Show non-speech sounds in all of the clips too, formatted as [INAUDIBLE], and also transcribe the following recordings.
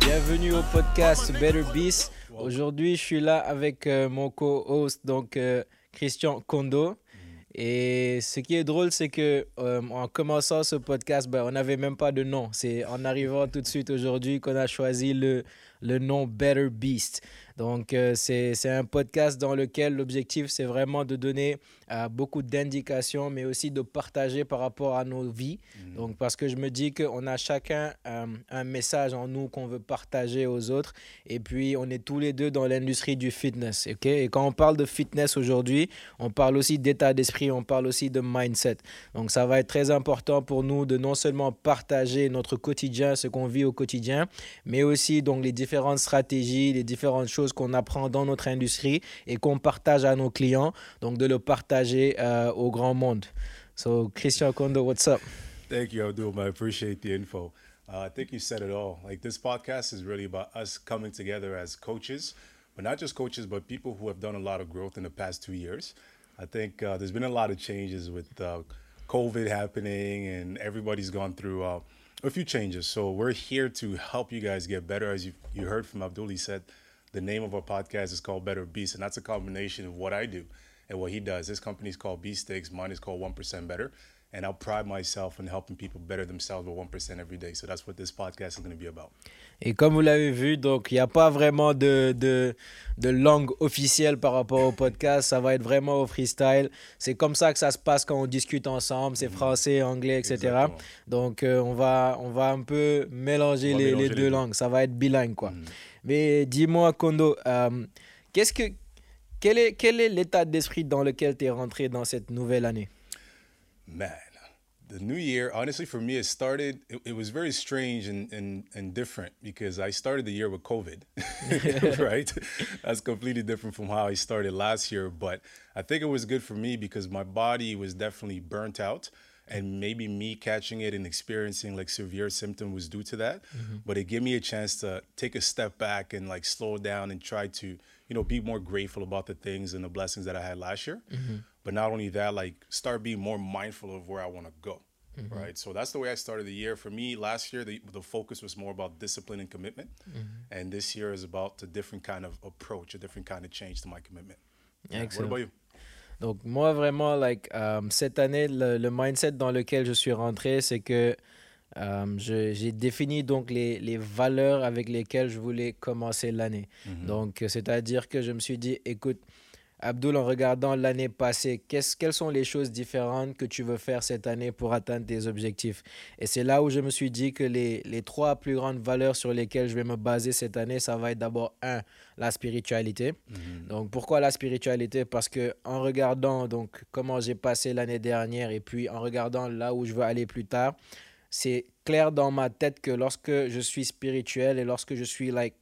Bienvenue au podcast Better Beast. Aujourd'hui, je suis là avec euh, mon co-host, donc euh, Christian Kondo. Et ce qui est drôle, c'est que euh, en commençant ce podcast, ben, on n'avait même pas de nom. C'est en arrivant tout de suite aujourd'hui qu'on a choisi le, le nom Better Beast. Donc, euh, c'est un podcast dans lequel l'objectif, c'est vraiment de donner euh, beaucoup d'indications, mais aussi de partager par rapport à nos vies. Donc, parce que je me dis qu'on a chacun euh, un message en nous qu'on veut partager aux autres. Et puis, on est tous les deux dans l'industrie du fitness. ok? Et quand on parle de fitness aujourd'hui, on parle aussi d'état d'esprit, on parle aussi de mindset. Donc, ça va être très important pour nous de non seulement partager notre quotidien, ce qu'on vit au quotidien, mais aussi donc les différentes stratégies, les différentes choses qu'on apprend dans notre industrie et qu'on partage à nos clients, donc de le partager euh, au grand monde. So, Christian Kondo, what's up? Thank you, Abdul. I appreciate the info. Uh, I think you said it all. Like this podcast is really about us coming together as coaches, but not just coaches, but people who have done a lot of growth in the past two years. I think uh, there's been a lot of changes with uh, COVID happening, and everybody's gone through uh, a few changes. So we're here to help you guys get better. As you you heard from Abdul, he said the name of our podcast is called Better Beast, and that's a combination of what I do and what he does. His company is called Beast Stakes. Mine is called One Percent Better. And I'll pride myself in helping people better themselves with 1% every day. So that's what this podcast is going to be about. Et comme vous l'avez vu, donc il n'y a pas vraiment de, de, de langue officielle par rapport au podcast. Ça va être vraiment au freestyle. C'est comme ça que ça se passe quand on discute ensemble. C'est français, anglais, etc. Exactement. Donc euh, on, va, on va un peu mélanger, On les, mélanger les deux langues. Ça va être bilingue, quoi. Mhm. Mais dis-moi, Kondo, euh, qu'est-ce que, quel est, quel est l'état d'esprit dans lequel tu es rentré dans cette nouvelle année? Man, the new year, honestly, for me, it started, it, it was very strange and, and, and different because I started the year with COVID, [LAUGHS] [LAUGHS] right? That's completely different from how I started last year. But I think it was good for me because my body was definitely burnt out. And maybe me catching it and experiencing like severe symptom was due to that. Mm-hmm. But it gave me a chance to take a step back and like slow down and try to, you know, be more grateful about the things and the blessings that I had last year. Mm-hmm. But not only that, like start being more mindful of where I want to go. Right? So that's the way I started the year. For me, last year the, the focus was more about discipline and commitment. And this year is about a different kind of approach, a different kind of change to my commitment. Yeah. What about you? Donc moi vraiment, like, euh, cette année, le, le mindset dans lequel je suis rentré, c'est que euh, je- j'ai défini donc les, les valeurs avec lesquelles je voulais commencer l'année. Donc euh, c'est-à-dire que je me suis dit, écoute, Abdul, en regardant l'année passée, qu'est-ce, quelles sont les choses différentes que tu veux faire cette année pour atteindre tes objectifs? Et c'est là où je me suis dit que les, les trois plus grandes valeurs sur lesquelles je vais me baser cette année, ça va être d'abord, un, la spiritualité. Donc pourquoi la spiritualité? Parce que en regardant donc comment j'ai passé l'année dernière et puis en regardant là où je veux aller plus tard, c'est clair dans ma tête que lorsque je suis spirituel et lorsque je suis like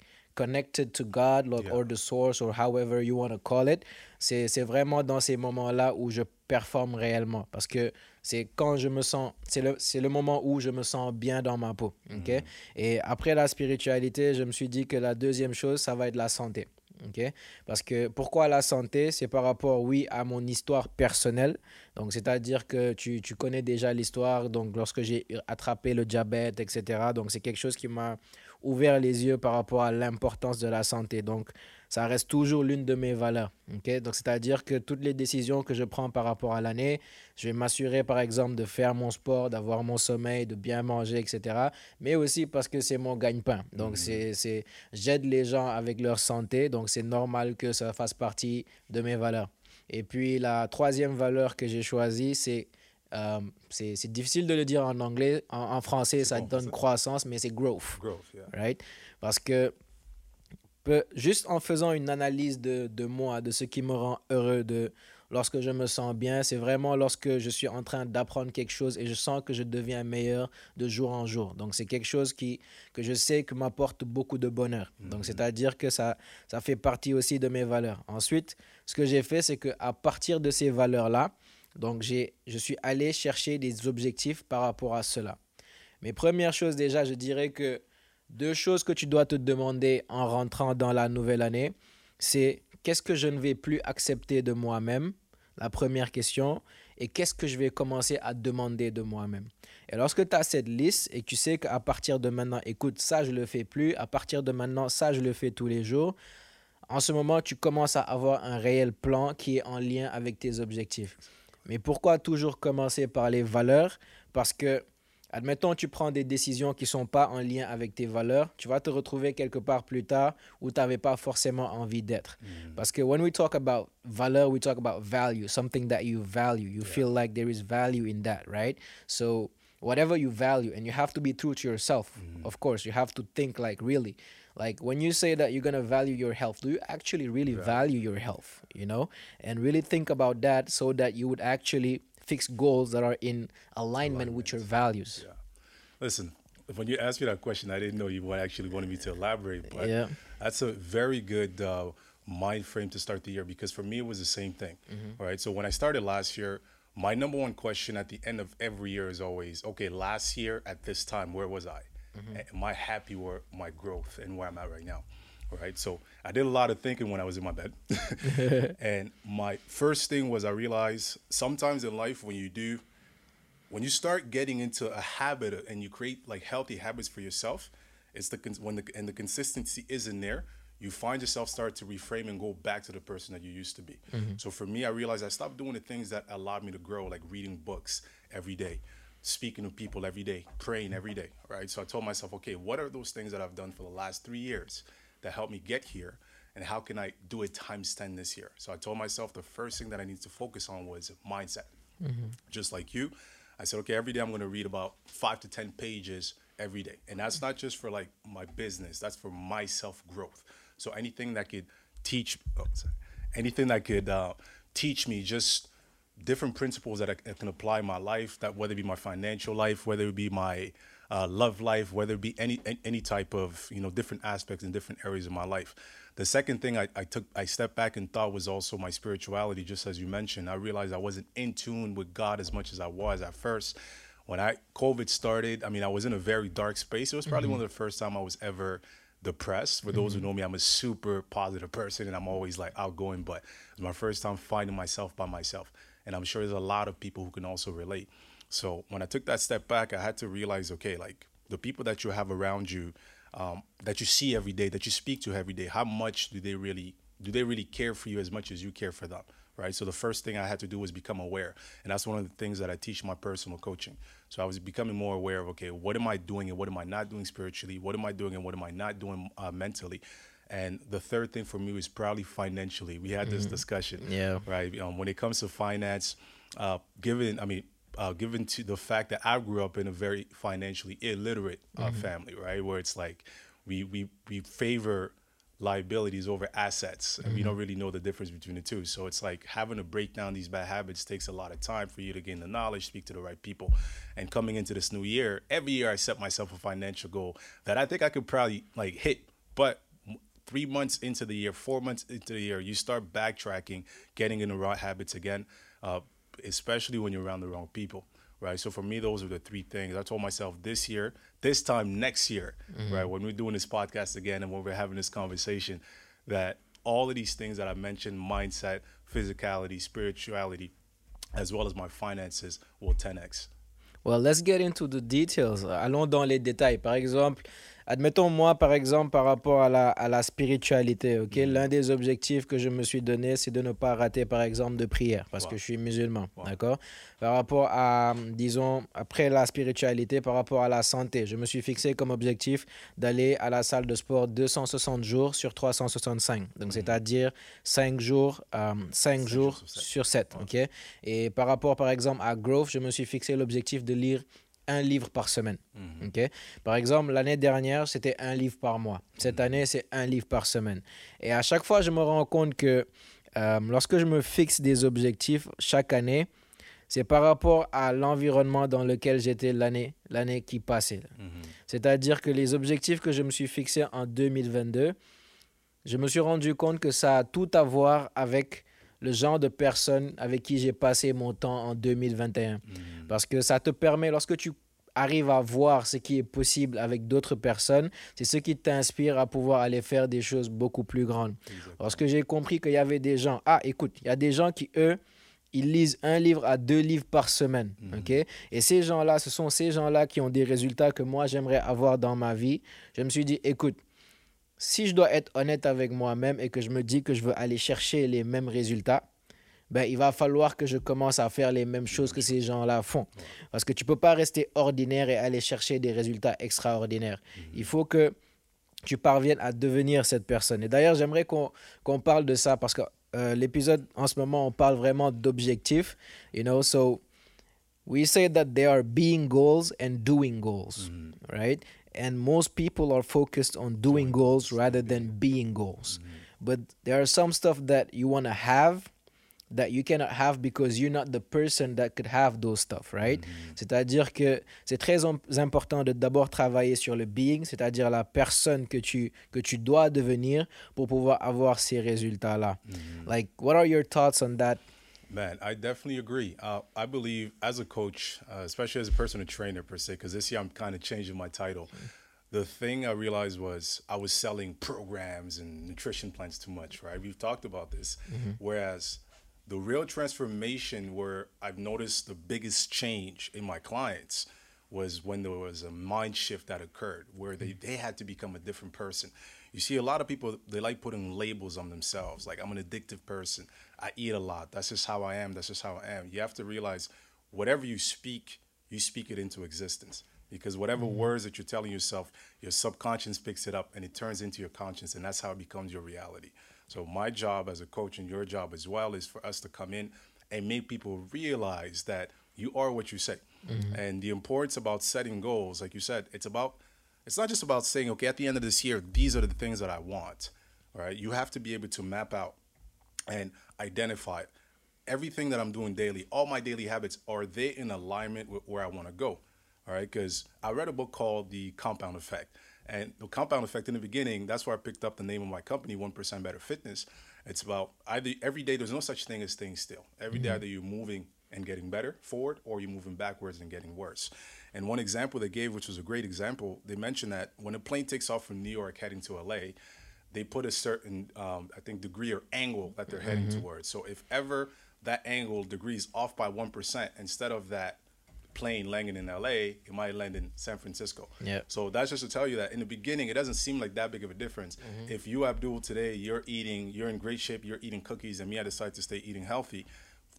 connected to God like, Yeah. or the source or however you want to call it, c'est c'est vraiment dans ces moments-là où je performe réellement parce que c'est quand je me sens c'est le c'est le moment où je me sens bien dans ma peau, OK? Et après la spiritualité, je me suis dit que la deuxième chose, ça va être la santé. OK? Parce que pourquoi la santé? C'est par rapport, oui, à mon histoire personnelle. Donc, c'est-à-dire que tu, tu connais déjà l'histoire. Donc, lorsque j'ai attrapé le diabète, etc. Donc, c'est quelque chose qui m'a ouvert les yeux par rapport à l'importance de la santé. Donc, ça reste toujours l'une de mes valeurs. Donc, c'est-à-dire que toutes les décisions que je prends par rapport à l'année, je vais m'assurer, par exemple, de faire mon sport, d'avoir mon sommeil, de bien manger, etc. Mais aussi parce que c'est mon gagne-pain. Donc, c'est, c'est, j'aide les gens avec leur santé. Donc, c'est normal que ça fasse partie de mes valeurs. Et puis, la troisième valeur que j'ai choisie, c'est euh, c'est c'est difficile de le dire en anglais. En, en français, ça bon, donne croissance, mais c'est growth Growth, yeah. right? Parce que peu- juste en faisant une analyse de, de moi, de ce qui me rend heureux, de lorsque je me sens bien, c'est vraiment lorsque je suis en train d'apprendre quelque chose et je sens que je deviens meilleur de jour en jour. Donc c'est quelque chose qui, que je sais que m'apporte beaucoup de bonheur. Donc c'est-à-dire que ça, ça fait partie aussi de mes valeurs. Ensuite, ce que j'ai fait, c'est qu'à partir de ces valeurs-là, donc je suis allé chercher des objectifs par rapport à cela. Mais première chose déjà, je dirais que deux choses que tu dois te demander en rentrant dans la nouvelle année, c'est qu'est-ce que je ne vais plus accepter de moi-même, la première question, et qu'est-ce que je vais commencer à demander de moi-même? Et lorsque tu as cette liste et tu sais qu'à partir de maintenant, écoute, ça je le fais plus, à partir de maintenant, ça je le fais tous les jours, en ce moment, tu commences à avoir un réel plan qui est en lien avec tes objectifs. Mais pourquoi toujours commencer par les valeurs? Parce que Admettons, tu prends des décisions qui ne sont pas en lien avec tes valeurs, tu vas te retrouver quelque part plus tard où tu n'avais pas forcément envie d'être. Mm. Parce que when we talk about valeur, we talk about value, something that you value. You feel like there is value in that, right? So whatever you value, and you have to be true to yourself, mm. of course, you have to think like really. Like when you say that you're going to value your health, do you actually really value your health, you know? And really think about that so that you would actually fix goals that are in alignment, alignment. with your values. Yeah. Listen, when you asked me that question, I didn't know you actually wanted me to elaborate, but yeah. that's a very good uh, mind frame to start the year because for me it was the same thing. Mm-hmm. Right. So when I started last year, my number one question at the end of every year is always, okay, last year at this time, where was I? Mm-hmm. Am I happy with my growth and where I'm at right now? right? So I did a lot of thinking when I was in my bed. [LAUGHS] [LAUGHS] and my first thing was I realized sometimes in life when you do, when you start getting into a habit and you create like healthy habits for yourself, it's the when the and the consistency isn't there, you find yourself start to reframe and go back to the person that you used to be. Mm-hmm. So for me, I realized I stopped doing the things that allowed me to grow, like reading books every day, speaking to people every day, praying every day, right? So I told myself, okay, what are those things that I've done for the last three years that helped me get here and how can I do it times 10 this year? So I told myself the first thing that I need to focus on was mindset. Mm-hmm. Just like you, I said, okay, every day I'm going to read about five to 10 pages every day. And that's not just for like my business, that's for my self growth. So anything that could teach, oh, anything that could uh, teach me just different principles that I, can apply in my life, that whether it be my financial life, whether it be my uh, love life, whether it be any any type of you know different aspects in different areas of my life. The second thing I, I took I stepped back and thought was also my spirituality, just as you mentioned. I realized I wasn't in tune with God as much as I was at first. When I COVID started, I mean I was in a very dark space. It was probably mm-hmm. one of the first time I was ever depressed. For those mm-hmm. who know me, I'm a super positive person and I'm always like outgoing, but it's my first time finding myself by myself. And I'm sure there's a lot of people who can also relate. So when I took that step back, I had to realize, okay, like the people that you have around you, um, that you see every day, that you speak to every day, how much do they really do they really care for you as much as you care for them? Right. So the first thing I had to do was become aware, and that's one of the things that I teach my personal coaching. So I was becoming more aware of, okay, what am I doing and what am I not doing spiritually? What am I doing and what am I not doing uh, mentally? And the third thing for me was probably financially. We had this mm-hmm. discussion. Yeah. Right. Um, when it comes to finance, uh, given, I mean, uh, given to the fact that I grew up in a very financially illiterate uh, mm-hmm. family, right? Where it's like we we we favor liabilities over assets, and mm-hmm. we don't really know the difference between the two. So it's like having to break down these bad habits takes a lot of time for you to gain the knowledge, speak to the right people, and coming into this new year, every year I set myself a financial goal that I think I could probably like hit, but three months into the year, four months into the year, you start backtracking, getting in the right habits again. Uh, especially when you're around the wrong people right? So for me, those are the three things. I told myself this year, this time next year, mm-hmm. right? When we're doing this podcast again and when we're having this conversation, that all of these things that I mentioned mindset, physicality, spirituality, as well as my finances will 10x. Well, let's get into the details. Allons dans les détails. Par exemple, Admettons, moi, par exemple, par rapport à la, à la spiritualité, ok, mm. l'un des objectifs que je me suis donné, c'est de ne pas rater, par exemple, de prière, parce que je suis musulman, d'accord? Par rapport à, disons, après la spiritualité, par rapport à la santé, je me suis fixé comme objectif d'aller à la salle de sport 260 jours sur 365, donc mm. c'est-à-dire 5 jours, 5, euh, jours sur 7, ok? Et par rapport, par exemple, à growth, je me suis fixé l'objectif de lire un livre par semaine. Mhm. ok? Par exemple, l'année dernière, c'était un livre par mois. Cette mhm. année, c'est un livre par semaine. Et à chaque fois, je me rends compte que euh, lorsque je me fixe des objectifs chaque année, c'est par rapport à l'environnement dans lequel j'étais l'année, l'année qui passait. Mhm. C'est-à-dire que les objectifs que je me suis fixés en 2022, je me suis rendu compte que ça a tout à voir avec le genre de personne avec qui j'ai passé mon temps en 2021. Parce que ça te permet, lorsque tu arrives à voir ce qui est possible avec d'autres personnes, c'est ce qui t'inspire à pouvoir aller faire des choses beaucoup plus grandes. Parce que j'ai compris qu'il y avait des gens, ah écoute, il y a des gens qui, eux, ils lisent un livre à deux livres par semaine. Ok? Et ces gens-là, ce sont ces gens-là qui ont des résultats que moi, j'aimerais avoir dans ma vie. Je me suis dit, écoute, si je dois être honnête avec moi-même et que je me dis que je veux aller chercher les mêmes résultats, ben, il va falloir que je commence à faire les mêmes choses que ces gens-là font. Parce que tu ne peux pas rester ordinaire et aller chercher des résultats extraordinaires. Il faut que tu parviennes à devenir cette personne. Et d'ailleurs, j'aimerais qu'on parle de ça parce que euh, l'épisode, en ce moment, on parle vraiment d'objectifs. You know, so we say that there are being goals and doing goals, right? And most people are focused on doing goals rather than being goals. Mm-hmm. But there are some stuff that you want to have that you cannot have because you're not the person that could have those stuff, right? Mm-hmm. C'est-à-dire que c'est très important de d'abord travailler sur le being, c'est-à-dire la personne que tu, que tu dois devenir pour pouvoir avoir ces résultats-là. Mm-hmm. Like, what are your thoughts on that? Man, I definitely agree. Uh, I believe as a coach, uh, especially as a personal trainer per se, because this year I'm kind of changing my title. The thing I realized was I was selling programs and nutrition plans too much, right? We've talked about this. Whereas the real transformation where I've noticed the biggest change in my clients was when there was a mind shift that occurred where they, they had to become a different person. You see, a lot of people, they like putting labels on themselves. Like, I'm an addictive person. I eat a lot. That's just how I am. That's just how I am. You have to realize whatever you speak, you speak it into existence. Because whatever mm-hmm. words that you're telling yourself, your subconscious picks it up and it turns into your conscience, and that's how it becomes your reality. So, my job as a coach and your job as well is for us to come in and make people realize that you are what you say. Mm-hmm. And the importance about setting goals, like you said, it's about it's not just about saying, okay, at the end of this year, these are the things that I want. All right. You have to be able to map out and identify everything that I'm doing daily, all my daily habits, are they in alignment with where I want to go? All right. Because I read a book called The Compound Effect. And the compound effect in the beginning, that's where I picked up the name of my company, 1% Better Fitness. It's about either every day, there's no such thing as staying still. Every day, mm-hmm. either you're moving and getting better forward or you're moving backwards and getting worse. And one example they gave, which was a great example, they mentioned that when a plane takes off from New York heading to LA, they put a certain, um, I think, degree or angle that they're heading towards. So if ever that angle degree is off by 1%, instead of that plane landing in LA, it might land in San Francisco. Yeah. So that's just to tell you that in the beginning, it doesn't seem like that big of a difference. If you, Abdul, today, you're eating, you're in great shape, you're eating cookies, and me, I decide to stay eating healthy,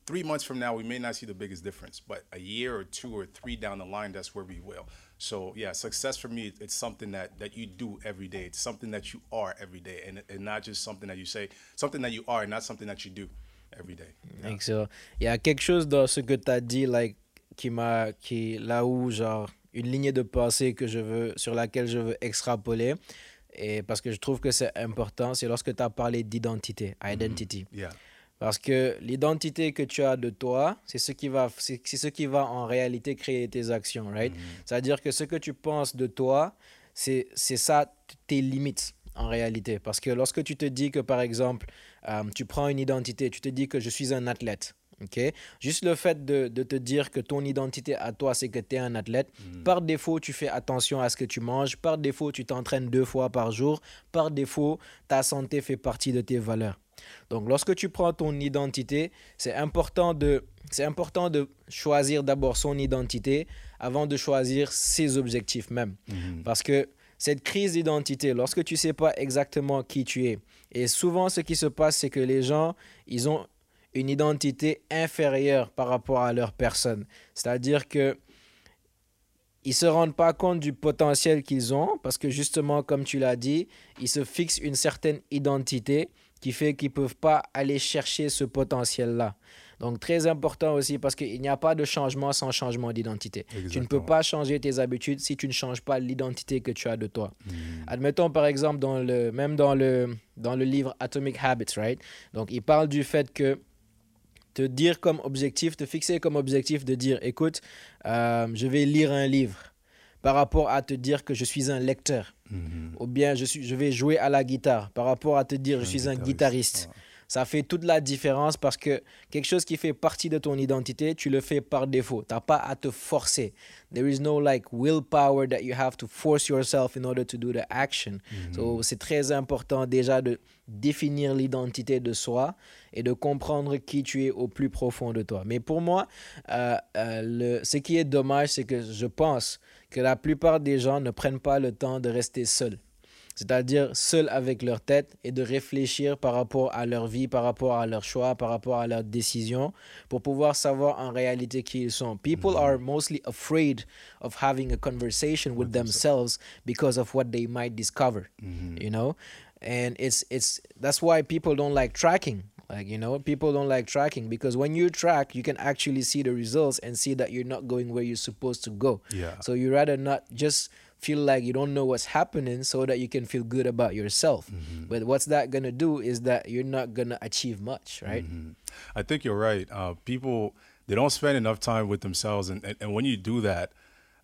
three months from now, we may not see the biggest difference, but a year or two or three down the line, that's where we will. So yeah, success for me, it's something that that you do every day. It's something that you are every day, and and not just something that you say. Something that you are, not something that you do every day. Excellent. Il y a quelque chose dans ce que tu as dit like, qui m'a qui là où genre une ligne de pensée que je veux sur laquelle je veux extrapoler et parce que je trouve que c'est important, c'est lorsque tu as parlé d'identité, identity. Yeah. Parce que l'identité que tu as de toi, c'est ce qui va c'est c'est ce qui va en réalité créer tes actions, right? C'est-à-dire que ce que tu penses de toi, c'est c'est ça tes limites en réalité. Parce que lorsque tu te dis que, par exemple, euh, tu prends une identité, tu te dis que je suis un athlète, ok? Juste le fait de, de te dire que ton identité à toi, c'est que tu es un athlète, par défaut, tu fais attention à ce que tu manges, par défaut, tu t'entraînes deux fois par jour, par défaut, ta santé fait partie de tes valeurs. Donc, lorsque tu prends ton identité, c'est important de, c'est important de choisir d'abord son identité avant de choisir ses objectifs même. Parce que cette crise d'identité, lorsque tu ne sais pas exactement qui tu es, et souvent ce qui se passe, c'est que les gens, ils ont une identité inférieure par rapport à leur personne. C'est-à-dire que ils se rendent pas compte du potentiel qu'ils ont parce que justement, comme tu l'as dit, ils se fixent une certaine identité qui fait qu'ils peuvent pas aller chercher ce potentiel-là. Donc très important aussi parce qu'il n'y a pas de changement sans changement d'identité. Tu ne peux pas changer tes habitudes si tu ne changes pas l'identité que tu as de toi. Admettons par exemple dans le même dans le dans le livre Atomic Habits, right? Donc il parle du fait que te dire comme objectif, te fixer comme objectif de dire, écoute, euh, je vais lire un livre par rapport à te dire que je suis un lecteur. Ou bien je, suis, je vais jouer à la guitare par rapport à te dire je suis un guitariste. ça fait toute la différence parce que quelque chose qui fait partie de ton identité, tu le fais par défaut. Tu n'as pas à te forcer. There is no like willpower that you have to force yourself in order to do the action. So c'est très important déjà de définir l'identité de soi et de comprendre qui tu es au plus profond de toi. Mais pour moi, euh, euh, le, ce qui est dommage, c'est que je pense que la plupart des gens ne prennent pas le temps de rester seuls c'est-à-dire seuls avec leur tête et de réfléchir par rapport à leur vie, par rapport à leurs choix, par rapport à leurs décisions, pour pouvoir savoir en réalité qui ils sont. People are mostly afraid of having a conversation with themselves because of what they might discover, you know? And it's it's that's why people don't like tracking. Like, you know, people don't like tracking because when you track, you can actually see the results and see that you're not going where you're supposed to go. Yeah. So you rather not just feel like you don't know what's happening so that you can feel good about yourself. But what's that going to do is that you're not going to achieve much, right? I think you're right. Uh, people they don't spend enough time with themselves, and, and, and when you do that,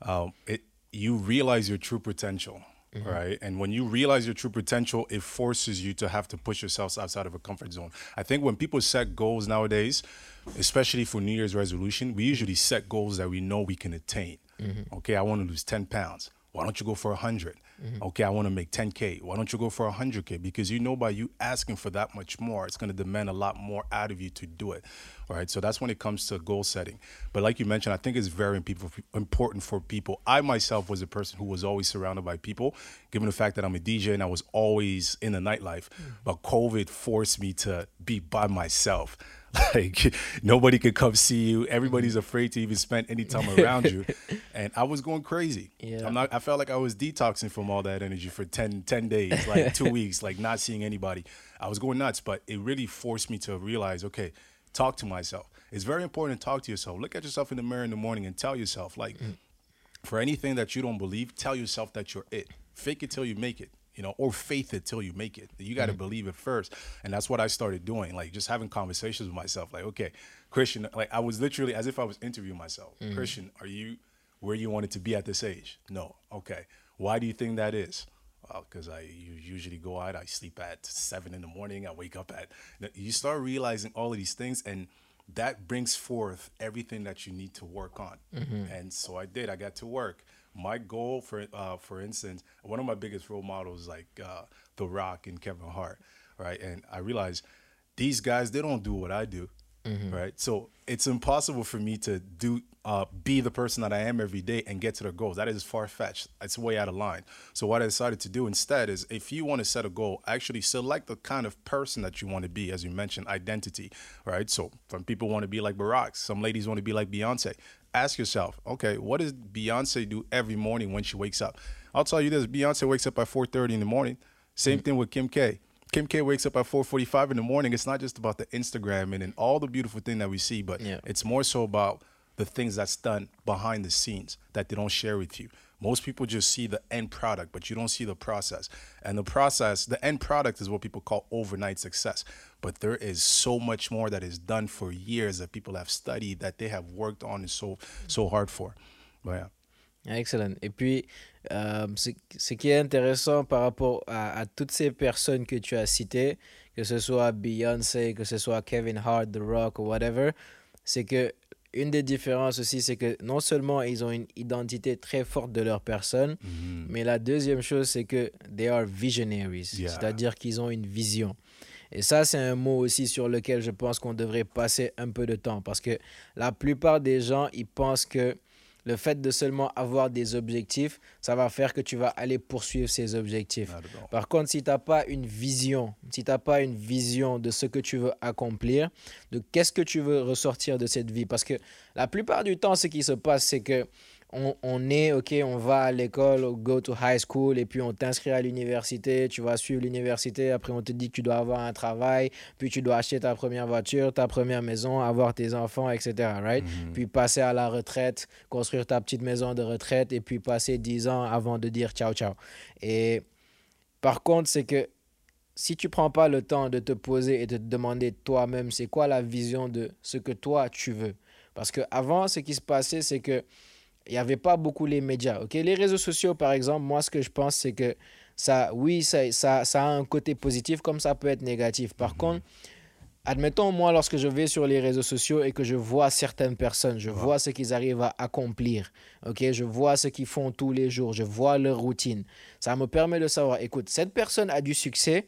um, it you realize your true potential, Mm-hmm. right? And when you realize your true potential, it forces you to have to push yourself outside of a comfort zone. I think when people set goals nowadays, especially for New Year's resolution, we usually set goals that we know we can attain. Mm-hmm. Okay, I want to lose ten pounds. Why don't you go for 100? Mm-hmm. Okay, I want to make 10K. Why don't you go for 100K? Because you know by you asking for that much more, it's going to demand a lot more out of you to do it. All right, so that's when it comes to goal setting. But like you mentioned, I think it's very important for people. I myself was a person who was always surrounded by people, given the fact that I'm a DJ and I was always in the nightlife. Hmm. But COVID forced me to be by myself. [LAUGHS] Like nobody could come see you. Everybody's hmm. afraid to even spend any time [LAUGHS] around you. And I was going crazy. Yeah. I'm not I felt like I was detoxing from all that energy for 10, 10 days, like two [LAUGHS] weeks, like not seeing anybody. I was going nuts, but it really forced me to realize, okay, talk to myself. It's very important to talk to yourself. Look at yourself in the mirror in the morning and tell yourself, like, mm. for anything that you don't believe, tell yourself that you're it. Fake it till you make it, you know, or faith it till you make it. You got to mm. believe it first. And that's what I started doing, like just having conversations with myself, like, okay, Christian, like I was literally as if I was interviewing myself. Mm. Christian, are you where you wanted to be at this age? No. Okay. Why do you think that is? Because I usually go out, I sleep at seven in the morning, I wake up at. You start realizing all of these things, and that brings forth everything that you need to work on. And so I did. I got to work. My goal, for uh, for instance, one of my biggest role models, like uh, The Rock and Kevin Hart, right? And I realized these guys, they don't do what I do, right? So it's impossible for me to do uh, be the person that I am every day and get to the goals. That is far fetched. It's way out of line. So what I decided to do instead is, if you want to set a goal, actually select the kind of person that you want to be, as you mentioned, identity, right? So some people want to be like Barack, some ladies want to be like Beyonce. Ask yourself, okay, what does Beyonce do every morning when she wakes up? I'll tell you this: Beyonce wakes up at 4:30 in the morning. Same thing with Kim K. Kim K wakes up at 4:45 in the morning. It's not just about the Instagram and, and all the beautiful thing that we see, but Yeah. it's more so about the things that's done behind the scenes that they don't share with you. Most people just see the end product, but you don't see the process. And the process, the end product is what people call overnight success. But there is so much more that is done for years that people have studied that they have worked on and so so hard for. But yeah. Excellent. Et puis, euh, ce, ce qui est intéressant par rapport à, à toutes ces personnes que tu as citées, que ce soit Beyoncé, que ce soit Kevin Hart, The Rock ou whatever, c'est que une des différences aussi, c'est que non seulement ils ont une identité très forte de leur personne, mais la deuxième chose, c'est que they are visionaries, Yeah. c'est-à-dire qu'ils ont une vision. Et ça, c'est un mot aussi sur lequel je pense qu'on devrait passer un peu de temps parce que la plupart des gens, ils pensent que le fait de seulement avoir des objectifs, ça va faire que tu vas aller poursuivre ces objectifs. All. Par contre, si tu n'as pas une vision, si tu n'as pas une vision de ce que tu veux accomplir, de qu'est-ce que tu veux ressortir de cette vie, parce que la plupart du temps, ce qui se passe, c'est que on, on est, ok, on va à l'école, on go to high school, et puis on t'inscrit à l'université, tu vas suivre l'université, après on te dit que tu dois avoir un travail, puis tu dois acheter ta première voiture, ta première maison, avoir tes enfants, etc. Right? Puis passer à la retraite, construire ta petite maison de retraite, et puis passer 10 ans avant de dire ciao, ciao. Et par contre, c'est que si tu prends pas le temps de te poser et de te demander toi-même c'est quoi la vision de ce que toi tu veux? Parce que avant, ce qui se passait, c'est que il n'y avait pas beaucoup les médias. ok? Les réseaux sociaux, par exemple, moi, ce que je pense, c'est que ça, oui, ça, ça, ça a un côté positif comme ça peut être négatif. Par contre, admettons, moi, lorsque je vais sur les réseaux sociaux et que je vois certaines personnes, je vois ce qu'ils arrivent à accomplir, ok, je vois ce qu'ils font tous les jours, je vois leur routine. Ça me permet de savoir, écoute, cette personne a du succès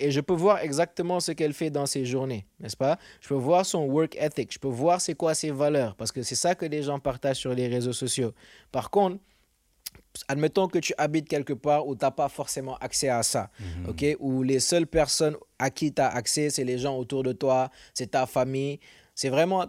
et je peux voir exactement ce qu'elle fait dans ses journées, n'est-ce pas? Je peux voir son work ethic, je peux voir c'est quoi ses valeurs, parce que c'est ça que les gens partagent sur les réseaux sociaux. Par contre, admettons que tu habites quelque part où tu n'as pas forcément accès à ça, Mhm. ok? Où les seules personnes à qui tu as accès, c'est les gens autour de toi, c'est ta famille. C'est vraiment,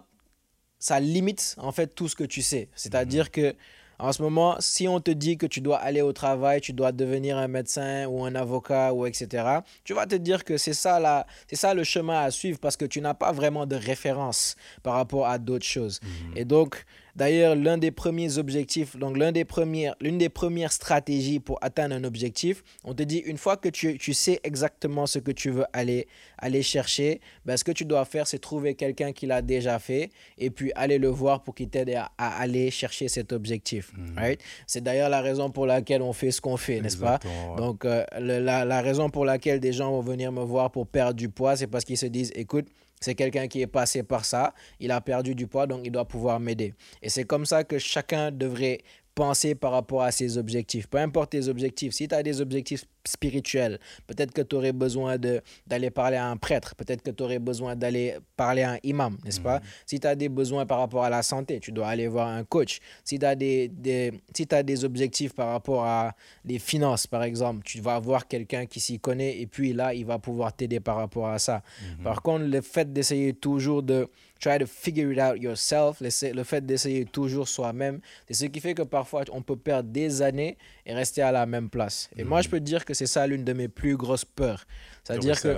ça limite en fait tout ce que tu sais. C'est-à-dire Mhm. que en ce moment, si on te dit que tu dois aller au travail, tu dois devenir un médecin ou un avocat ou etc., tu vas te dire que c'est ça, la, c'est ça le chemin à suivre parce que tu n'as pas vraiment de référence par rapport à d'autres choses. Et donc, d'ailleurs, l'un des premiers objectifs, donc l'un des premières, l'une des premières stratégies pour atteindre un objectif, on te dit une fois que tu, tu sais exactement ce que tu veux aller, aller chercher, ben, ce que tu dois faire, c'est trouver quelqu'un qui l'a déjà fait et puis aller le voir pour qu'il t'aide à, à aller chercher cet objectif. right? C'est d'ailleurs la raison pour laquelle on fait ce qu'on fait, n'est-ce pas? Ouais. Donc, euh, le- la, la raison pour laquelle des gens vont venir me voir pour perdre du poids, c'est parce qu'ils se disent, écoute, c'est quelqu'un qui est passé par ça, il a perdu du poids, donc il doit pouvoir m'aider. Et c'est comme ça que chacun devrait penser par rapport à ses objectifs. Peu importe tes objectifs, si tu as des objectifs spirituels, peut-être que tu aurais besoin d'aller parler à un prêtre, peut-être que tu aurais besoin d'aller parler à un imam, n'est-ce pas? Si tu as des besoins par rapport à la santé, tu dois aller voir un coach. Si tu as des, des, si des objectifs par rapport à les finances, par exemple, tu vas voir quelqu'un qui s'y connaît et puis là, il va pouvoir t'aider par rapport à ça. Par contre, le fait d'essayer toujours de try to figure it out yourself, le fait d'essayer toujours soi-même, c'est ce qui fait que parfois on peut perdre des années et rester à la même place. Et moi, je peux te dire que c'est ça l'une de mes plus grosses peurs. C'est-à-dire que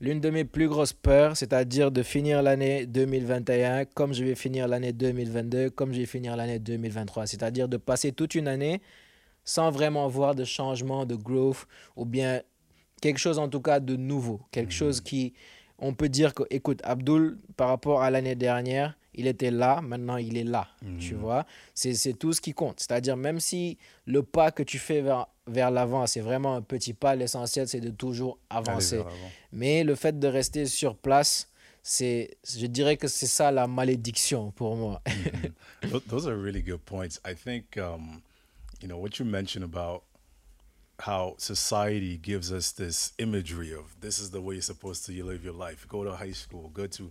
l'une de mes plus grosses peurs, c'est-à-dire de finir l'année 2021 comme je vais finir l'année 2022, comme je vais finir l'année 2023. C'est-à-dire de passer toute une année sans vraiment voir de changement, de growth, ou bien quelque chose en tout cas de nouveau. Quelque chose qui, on peut dire que, écoute, Abdul, par rapport à l'année dernière, il était là, maintenant il est là. Tu vois, c'est tout ce qui compte. C'est-à-dire, même si le pas que tu fais vers, vers l'avant, c'est vraiment un petit pas, l'essentiel, c'est de toujours avancer. Mais le fait de rester sur place, c'est, je dirais que c'est ça la malédiction pour moi. [LAUGHS] Tho- Those are really good points. I think, um, you know, what you mentioned about how society gives us this imagery of this is the way you're supposed to live your life. Go to high school, go to.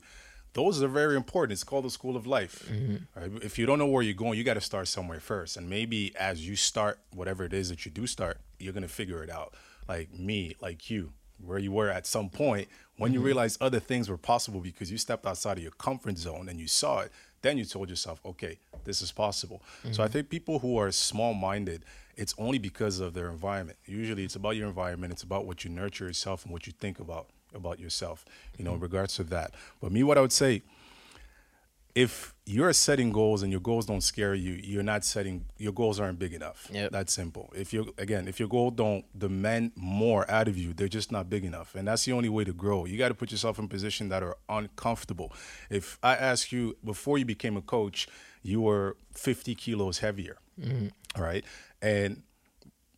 Those are very important. It's called the school of life. Mm-hmm. Right? If you don't know where you're going, you got to start somewhere first. And maybe as you start whatever it is that you do start, you're gonna figure it out. Like me, like you, where you were at some point when you mm-hmm. realized other things were possible because you stepped outside of your comfort zone and you saw it then you told yourself okay this is possible so i mm-hmm. think people who are small-minded it's only because of their environment usually it's about your environment it's about what you nurture yourself and what you think about about yourself you know in mm-hmm. regards to that but me what i would say if you're setting goals and your goals don't scare you, you're not setting your goals aren't big enough. Yep. That's simple. If you again, if your goal don't demand more out of you, they're just not big enough. And that's the only way to grow. You got to put yourself in positions that are uncomfortable. If I ask you before you became a coach, you were 50 kilos heavier. Mm-hmm. all right? And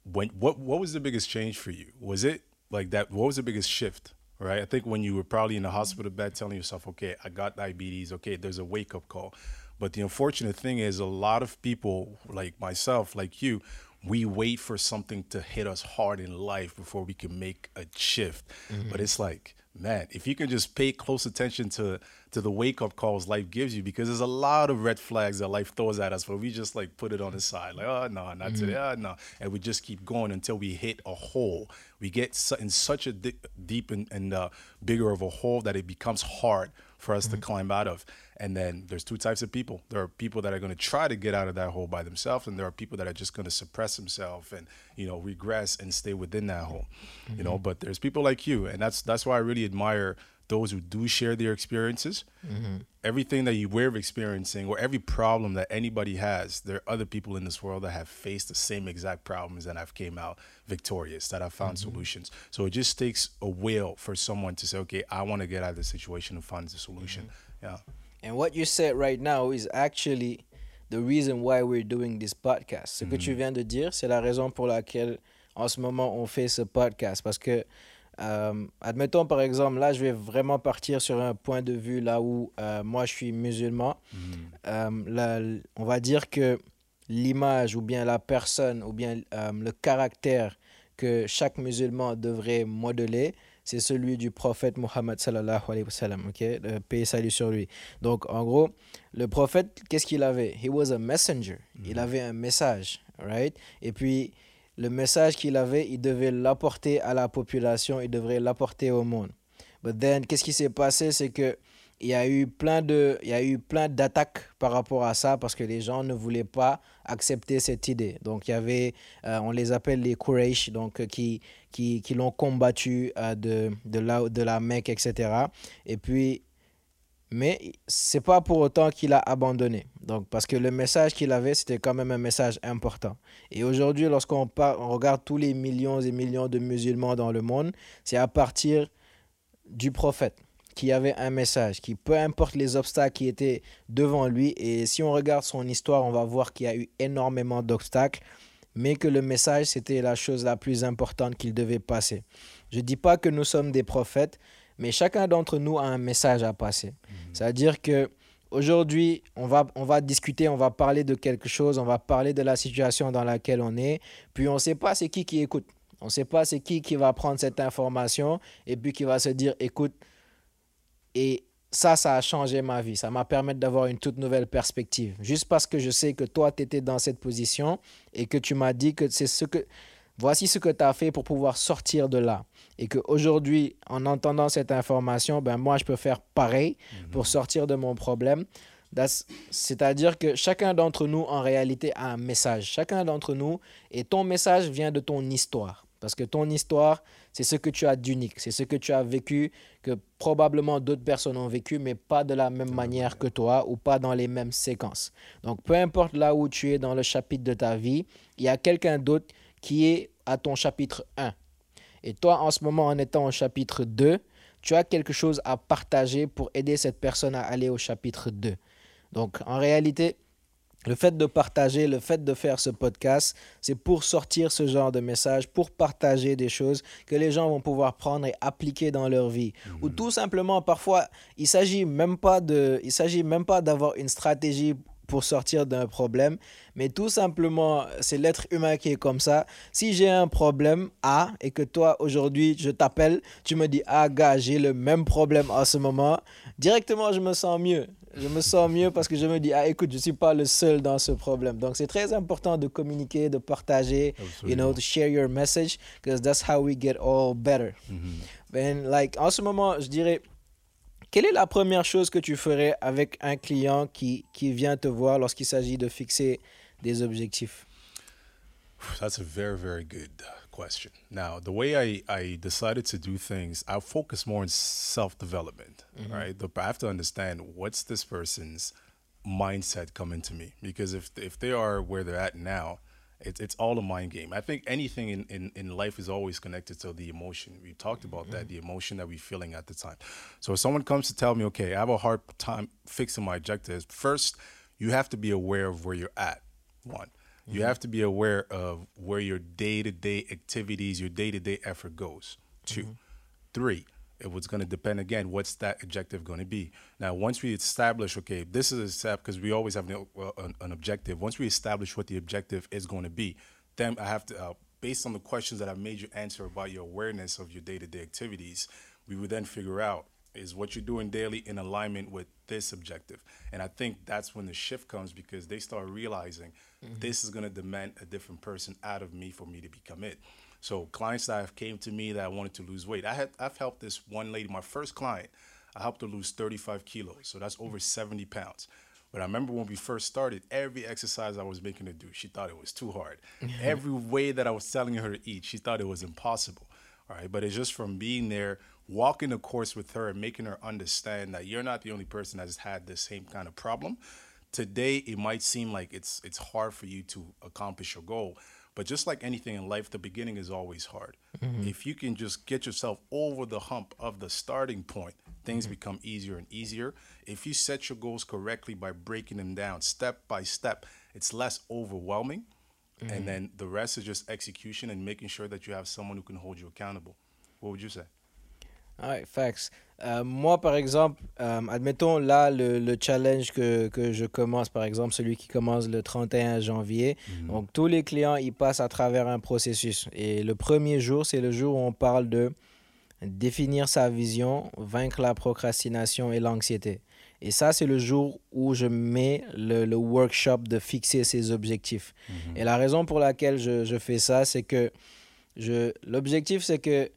when what what was the biggest change for you? Was it like that? What was the biggest shift? Right. I think when you were probably in the hospital bed telling yourself, okay, I got diabetes. Okay, there's a wake up call. But the unfortunate thing is, a lot of people like myself, like you, we wait for something to hit us hard in life before we can make a shift. But mm-hmm. it's like, man, if you can just pay close attention to to the wake up calls life gives you, because there's a lot of red flags that life throws at us, but we just like put it on the side, like, oh no, not today, oh no, and we just keep going until we hit a hole. We get in such a deep and, and uh, bigger of a hole that it becomes hard for us to mm-hmm. climb out of. And then there's two types of people. There are people that are going to try to get out of that hole by themselves, and there are people that are just going to suppress themselves and you know regress and stay within that hole. You know, mm-hmm. but there's people like you, and that's that's why I really admire those who do share their experiences. Mm-hmm. Everything that you were experiencing, or every problem that anybody has, there are other people in this world that have faced the same exact problems and have came out victorious, that have found mm-hmm. solutions. So it just takes a will for someone to say, okay, I want to get out of this situation and find the solution. Mm-hmm. Yeah. And what you said right now is actually the reason why we're doing this podcast. Ce que tu viens de dire, c'est la raison pour laquelle en ce moment on fait ce podcast. Parce que euh, admettons par exemple, là je vais vraiment partir sur un point de vue là où euh, moi je suis musulman. Euh, là, on va dire que l'image ou bien la personne ou bien le caractère que chaque musulman devrait modeler, c'est celui du prophète Mohammed sallallahu alayhi wa sallam, ok, paix et salut sur lui. Donc en gros, le prophète, qu'est-ce qu'il avait? He was a messenger. Il avait un message, right? Et puis le message qu'il avait, il devait l'apporter à la population, il devrait l'apporter au monde. But then, qu'est-ce qui s'est passé, c'est que il y a eu plein de, il y a eu plein d'attaques par rapport à ça parce que les gens ne voulaient pas accepter cette idée. Donc il y avait, euh, on les appelle les Quraysh, donc qui, qui, qui l'ont combattu euh, de, de la, de la Mecque, etc. Et puis mais c'est pas pour autant qu'il a abandonné. Donc, parce que le message qu'il avait, c'était quand même un message important. Et aujourd'hui, lorsqu'on on regarde tous les millions et millions de musulmans dans le monde, c'est à partir du prophète qui avait un message, qui peu importe les obstacles qui étaient devant lui, et si on regarde son histoire, on va voir qu'il y a eu énormément d'obstacles, mais que le message, c'était la chose la plus importante qu'il devait passer. Je ne dis pas que nous sommes des prophètes, mais chacun d'entre nous a un message à passer. C'est-à-dire que aujourd'hui, on va, on va discuter, on va parler de quelque chose, on va parler de la situation dans laquelle on est, puis on ne sait pas c'est qui qui écoute. On ne sait pas c'est qui qui va prendre cette information et puis qui va se dire, écoute, et ça, ça a changé ma vie. Ça m'a permis d'avoir une toute nouvelle perspective. Juste parce que je sais que toi, tu étais dans cette position et que tu m'as dit que c'est ce que voici ce que tu as fait pour pouvoir sortir de là. Et qu'aujourd'hui, en entendant cette information, ben moi, je peux faire pareil mhm. pour sortir de mon problème. C'est-à-dire que chacun d'entre nous, en réalité, a un message. Chacun d'entre nous, et ton message vient de ton histoire. Parce que ton histoire, c'est ce que tu as d'unique, c'est ce que tu as vécu, que probablement d'autres personnes ont vécu, mais pas de la même manière que toi ou pas dans les mêmes séquences. Donc, peu importe là où tu es dans le chapitre de ta vie, il y a quelqu'un d'autre qui est à ton chapitre 1. Et toi, en ce moment, en étant au chapitre 2, tu as quelque chose à partager pour aider cette personne à aller au chapitre 2. Donc, en réalité, le fait de partager, le fait de faire ce podcast, c'est pour sortir ce genre de message, pour partager des choses que les gens vont pouvoir prendre et appliquer dans leur vie. Ou mhm. tout simplement, parfois, il s'agit même pas de, il s'agit même pas d'avoir une stratégie pour sortir d'un problème, mais tout simplement, c'est l'être humain qui est comme ça. Si j'ai un problème A et que toi, aujourd'hui, je t'appelle, tu me dis, ah gars, j'ai le même problème en ce moment, directement, je me sens mieux. Je me sens mieux parce que je me dis, ah écoute, je ne suis pas le seul dans ce problème. Donc, c'est très important de communiquer, de partager, you know, to share your message, because that's how we get all better. Mm like, en ce moment, je dirais, quelle est la première chose que tu ferais avec un client qui, qui vient te voir lorsqu'il s'agit de fixer des objectifs? That's a very, very good uh, question. Now, the way I, I decided to do things, I focus more on self development, mm-hmm. right? I have to understand what's this person's mindset coming to me because if if they are where they're at now, it's it's all a mind game. I think anything in, in, in life is always connected to the emotion. We talked about mm-hmm. that, the emotion that we're feeling at the time. So if someone comes to tell me, okay, I have a hard time fixing my objectives, first you have to be aware of where you're at. One. Mm-hmm. You have to be aware of where your day to day activities, your day to day effort goes. 2 mm-hmm. Three, it was going to depend again what's that objective going to be? Now once we establish okay this is a step because we always have an, an, objective. Once we establish what the objective is going to be then i have to uh, based on the questions that i've made you answer about your awareness of your day-to-day activities we would then figure out is what you're doing daily in alignment with this objective? And i think that's when the shift comes because they start realizing mm-hmm. this is going to demand a different person out of me for me to become it so clients that have came to me that wanted to lose weight, I had I've helped this one lady, my first client, I helped her lose 35 kilos. So that's over 70 pounds. But I remember when we first started, every exercise I was making her do, she thought it was too hard. [LAUGHS] every way that I was telling her to eat, she thought it was impossible. All right. But it's just from being there, walking the course with her and making her understand that you're not the only person that has had the same kind of problem. Today it might seem like it's it's hard for you to accomplish your goal. But just like anything in life, the beginning is always hard. Mm-hmm. If you can just get yourself over the hump of the starting point, things mm-hmm. become easier and easier. If you set your goals correctly by breaking them down step by step, it's less overwhelming. Mm-hmm. And then the rest is just execution and making sure that you have someone who can hold you accountable. What would you say? Ouais, facts. Euh, moi, par exemple, euh, admettons là le, le challenge que, que je commence, par exemple, celui qui commence le 31 janvier. Donc, tous les clients, ils passent à travers un processus. Et le premier jour, c'est le jour où on parle de définir sa vision, vaincre la procrastination et l'anxiété. Et ça, c'est le jour où je mets le, le workshop de fixer ses objectifs. Et la raison pour laquelle je, je fais ça, c'est que je, l'objectif, c'est que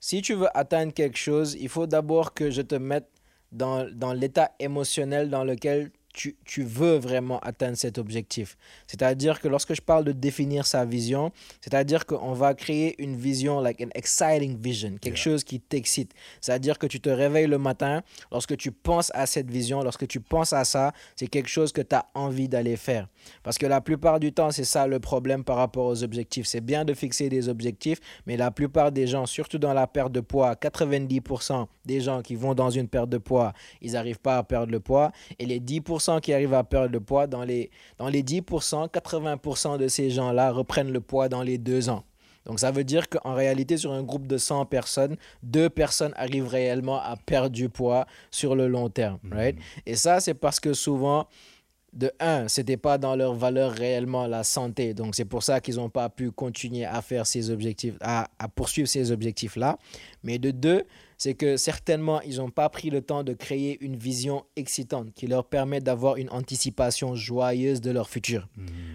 si tu veux atteindre quelque chose, il faut d'abord que je te mette dans, dans l'état émotionnel dans lequel tu, tu veux vraiment atteindre cet objectif. C'est-à-dire que lorsque je parle de définir sa vision, c'est-à-dire qu'on va créer une vision, like an exciting vision, quelque Yeah. chose qui t'excite. C'est-à-dire que tu te réveilles le matin, lorsque tu penses à cette vision, lorsque tu penses à ça, c'est quelque chose que tu as envie d'aller faire. Parce que la plupart du temps, c'est ça le problème par rapport aux objectifs. C'est bien de fixer des objectifs, mais la plupart des gens, surtout dans la perte de poids, 90% des gens qui vont dans une perte de poids, ils n'arrivent pas à perdre le poids. Et les 10% qui arrivent à perdre le poids, dans les, dans les 10%, 80% de ces gens-là reprennent le poids dans les deux ans. Donc ça veut dire qu'en réalité, sur un groupe de 100 personnes, deux personnes arrivent réellement à perdre du poids sur le long terme. Right? Et ça, c'est parce que souvent, de un, c'était pas dans leur valeur réellement la santé. Donc c'est pour ça qu'ils n'ont pas pu continuer à faire ces objectifs, à, à poursuivre ces objectifs-là. Mais de deux, c'est que certainement, ils n'ont pas pris le temps de créer une vision excitante qui leur permet d'avoir une anticipation joyeuse de leur futur.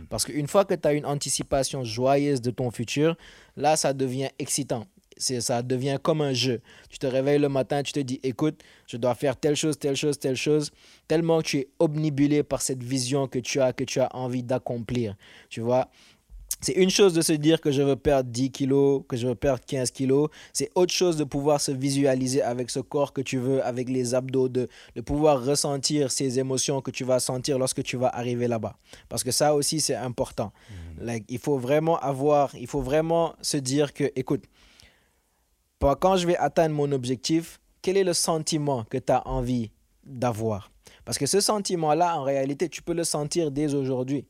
Parce qu'une fois que tu as une anticipation joyeuse de ton futur, là, ça devient excitant. C'est, ça devient comme un jeu. Tu te réveilles le matin, tu te dis, écoute, je dois faire telle chose, telle chose, telle chose, tellement que tu es obnubilé par cette vision que tu as, que tu as envie d'accomplir. Tu vois? C'est une chose de se dire que je veux perdre 10 kilos, que je veux perdre 15 kilos. C'est autre chose de pouvoir se visualiser avec ce corps que tu veux, avec les abdos, de, de pouvoir ressentir ces émotions que tu vas sentir lorsque tu vas arriver là-bas. Parce que ça aussi, c'est important. Like, il faut vraiment avoir, il faut vraiment se dire que, écoute, pas- quand je vais atteindre mon objectif, quel est le sentiment que tu as envie d'avoir? Parce que ce sentiment-là, en réalité, tu peux le sentir dès aujourd'hui.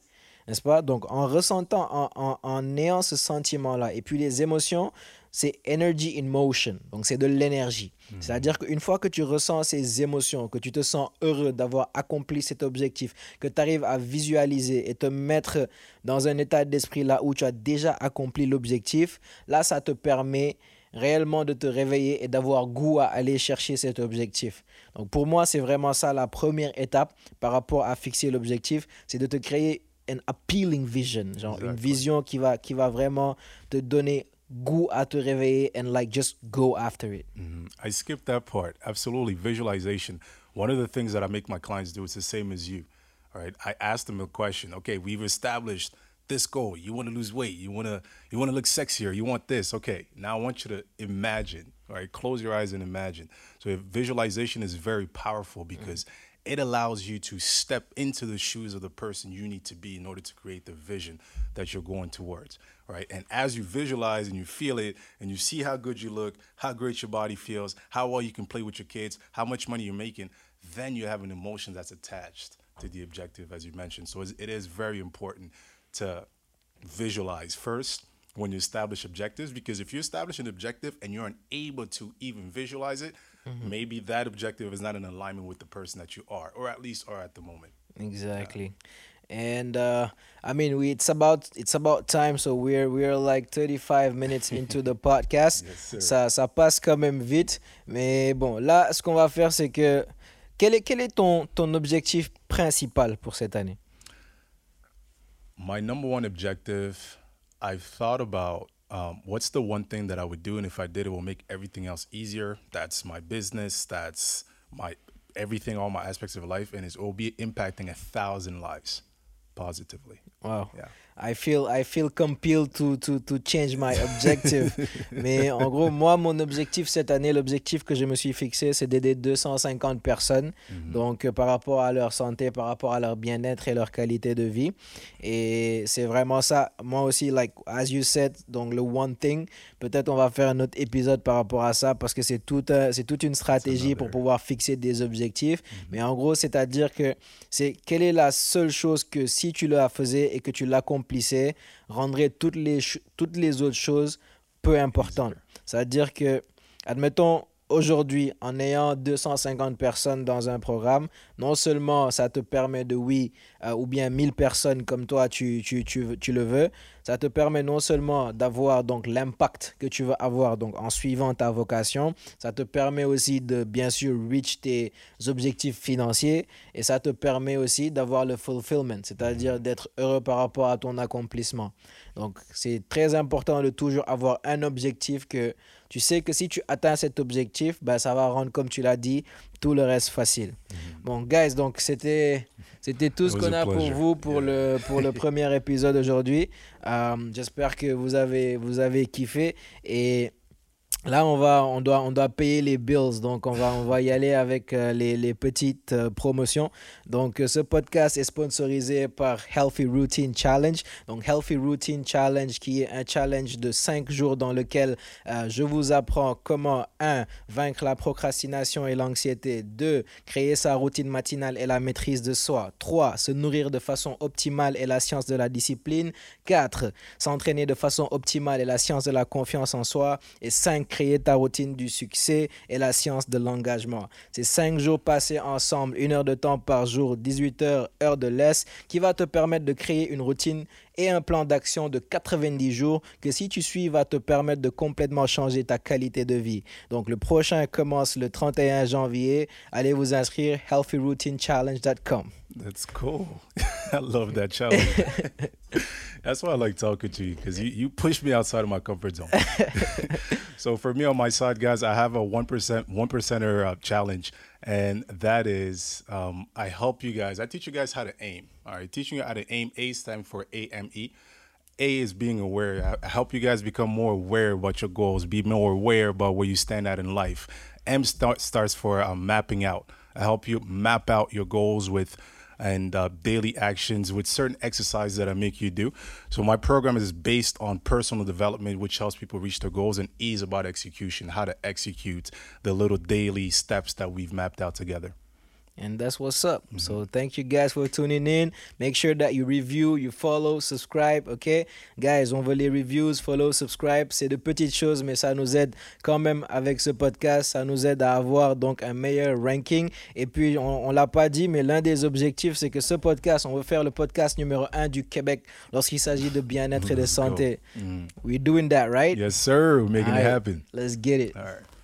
N'est-ce pas? Donc, en ressentant, en, en, en ayant ce sentiment-là, et puis les émotions, c'est energy in motion. Donc, c'est de l'énergie. C'est-à-dire qu'une fois que tu ressens ces émotions, que tu te sens heureux d'avoir accompli cet objectif, que tu arrives à visualiser et te mettre dans un état d'esprit là où tu as déjà accompli l'objectif, là, ça te permet réellement de te réveiller et d'avoir goût à aller chercher cet objectif. Donc pour moi, c'est vraiment ça la première étape par rapport à fixer l'objectif, c'est de te créer an appealing vision, genre une vision qui va, qui va vraiment te donner goût à te réveiller and like just go after it. Mhm. I skipped that part. Absolutely. Visualization. One of the things that I make my clients do is the same as you. All right? I ask them a question. Okay, we've established this goal. You want to lose weight. You want to you want to look sexier. You want this. Okay. Now I want you to imagine. All right. Close your eyes and imagine. So if visualization is very powerful mm. because it allows you to step into the shoes of the person you need to be in order to create the vision that you're going towards right and as you visualize and you feel it and you see how good you look how great your body feels how well you can play with your kids how much money you're making then you have an emotion that's attached to the objective as you mentioned so it is very important to visualize first when you establish objectives because if you establish an objective and you're unable to even visualize it maybe that objective is not in alignment with the person that you are or at least are at the moment Exactly. And uh, I mean, we, it's about it's about time. So we're we're like 35 minutes into the [LAUGHS] podcast. Yes, ça ça passe quand même vite. Mais bon, là, ce qu'on va faire, c'est que quel est quel est ton ton objectif principal pour cette année? My number one objective i've thought about um, what's the one thing that i would do and if i did it will make everything else easier that's my business that's my everything all my aspects of life and it will be impacting a thousand lives positively Wow. Yeah. I feel I feel compelled to to to change my objective. [LAUGHS] Mais en gros, moi mon objectif cette année, l'objectif que je me suis fixé, c'est d'aider 250 personnes. Donc euh, par rapport à leur santé, par rapport à leur bien-être et leur qualité de vie. Et c'est vraiment ça. Moi aussi like as you said, donc le one thing, peut-être on va faire un autre épisode par rapport à ça parce que c'est tout un- toute une stratégie pour pouvoir fixer des objectifs. Mais en gros, c'est-à-dire que c'est quelle est la seule chose que si tu la faisais et que tu rendrait toutes les, toutes les autres choses peu importantes. C'est-à-dire que admettons, aujourd'hui, en ayant 250 personnes dans un programme, non seulement ça te permet de, oui, euh, ou bien 1000 personnes comme toi, tu, tu, tu, tu le veux, ça te permet non seulement d'avoir donc l'impact que tu veux avoir donc en suivant ta vocation, ça te permet aussi de bien sûr reach tes objectifs financiers et ça te permet aussi d'avoir le fulfillment, c'est-à-dire d'être heureux par rapport à ton accomplissement. Donc c'est très important de toujours avoir un objectif que tu sais que si tu atteins cet objectif, ben, ça va rendre, comme tu l'as dit, tout le reste facile. Mm-hmm. Bon, guys, donc c'était c'était tout ce qu'on a a pour vous pour le pour le [LAUGHS] premier épisode aujourd'hui. Euh, J'espère que vous avez vous avez kiffé et Là, on, va, on, doit, on doit payer les bills, donc on va, on va y aller avec euh, les, les petites euh, promotions. Donc, euh, ce podcast est sponsorisé par Healthy Routine Challenge. Donc, Healthy Routine Challenge, qui est un challenge de 5 jours dans lequel je vous apprends comment, 1, vaincre la procrastination et l'anxiété, 2, créer sa routine matinale et la maîtrise de soi, 3, se nourrir de façon optimale et la science de la discipline, 4, s'entraîner de façon optimale et la science de la confiance en soi, et 5, créer ta routine du succès et la science de l'engagement. C'est 5 jours passés ensemble, une heure de temps par jour, 18 heures, heure de l'Est, qui va te permettre de créer une routine et un plan d'action de 90 jours que si tu suis va te permettre de complètement changer ta qualité de vie. Donc le prochain commence le 31 janvier. Allez vous inscrire healthyroutinechallenge.com. That's cool. [LAUGHS] I love that challenge. [LAUGHS] That's why I like talking to you because you, you push me outside of my comfort zone. [LAUGHS] so for me on my side, guys, I have a one percent one percenter uh, challenge, and that is um, I help you guys. I teach you guys how to aim. All right, teaching you how to aim. A stand for A M E. A is being aware. I help you guys become more aware about your goals, be more aware about where you stand at in life. M start, starts for um, mapping out. I help you map out your goals with and uh, daily actions with certain exercises that I make you do. So my program is based on personal development, which helps people reach their goals, and E is about execution, how to execute the little daily steps that we've mapped out together. And that's what's up. So thank you guys for tuning in. Make sure that you review, you follow, subscribe, ok? Guys, on veut les reviews, follow, subscribe. C'est de petites choses, mais ça nous aide quand même avec ce podcast. Ça nous aide à avoir donc un meilleur ranking. Et puis, on, on l'a pas dit, mais l'un des objectifs, c'est que ce podcast, on veut faire le podcast numéro un du Québec lorsqu'il s'agit de bien-être et de go. santé. We're doing that, right? Yes, sir. We're making it happen. Let's get it. All right.